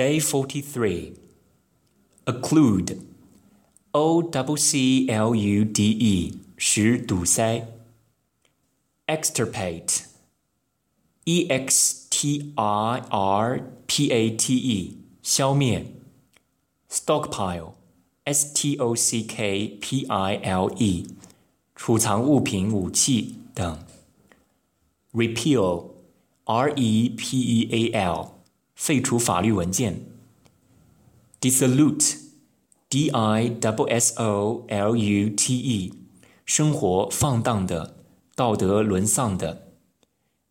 Day 43. Occlude. O C C L U D E. 使堵塞。Extirpate. E X T I R P A T E. 消灭。Stockpile. S T O C K P I L E. 储藏物品、武器等。Repeal. R E P E A L. 废除法律文件；dissolute，d i w s o l u t e，生活放荡的，道德沦丧的；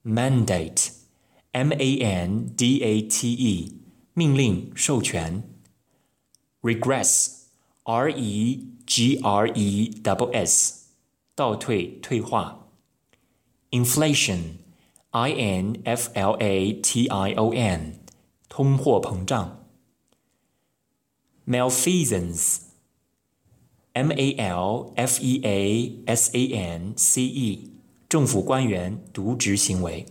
mandate，m a n d a t e，命令授权；regress，r e g r e w s，倒退退化；inflation，i n f l a t i o n。 通货膨胀；malfeasance，m a l f e a s a n c e，政府官员渎职行为；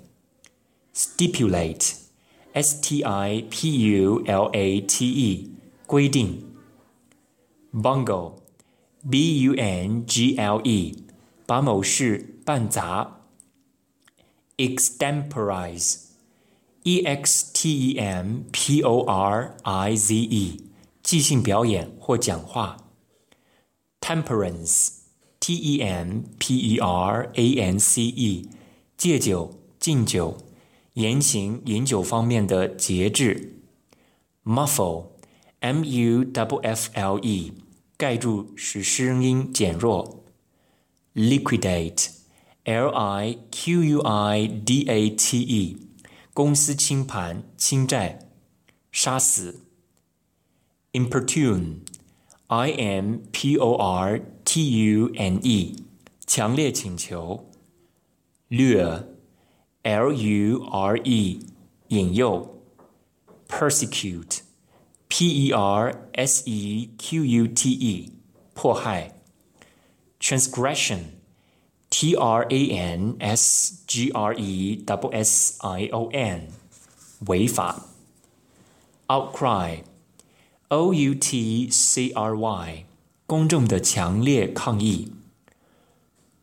stipulate，s t i p u l a t e，规定；bungle，b u n g l e，把某事办砸；extemporize。 E X T E M P O R I Z E，即兴表演或讲话。Temperance，T E M P E R A N C E，戒酒、禁酒、言行饮酒方面的节制。Muffle，M U F F L E，盖住使声音减弱。Liquidate，L I Q U I D A T E。 公司清盘、清债、杀死。importune，i m p o r t u n e，强烈请求。lure，l u r e，引诱。persecute，p e r s e q u t e，迫害。transgression。 T R A N S G R E S S I O N，违法。Outcry，O U T C R Y，公众的强烈抗议。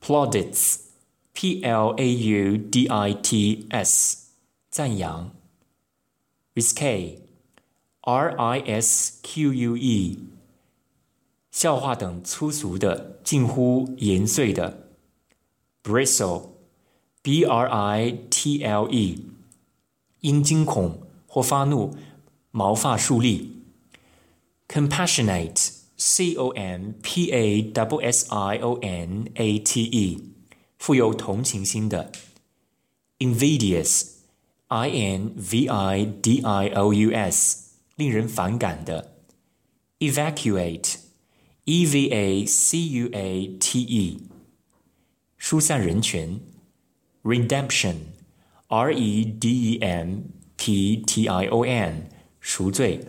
Plaudits，P L A U D I T S，赞扬。Risque，R I S Q U E，笑话等粗俗的、近乎淫秽的。bristle, b r i t l e，因惊恐或发怒，毛发竖立。compassionate, c o m p a w s i o n a t e，富有同情心的。invidious, i n v i d i o u s，令人反感的。evacuate, e v a c u a t e。 疏散人群，redemption，r e d e m p t i o n，赎罪。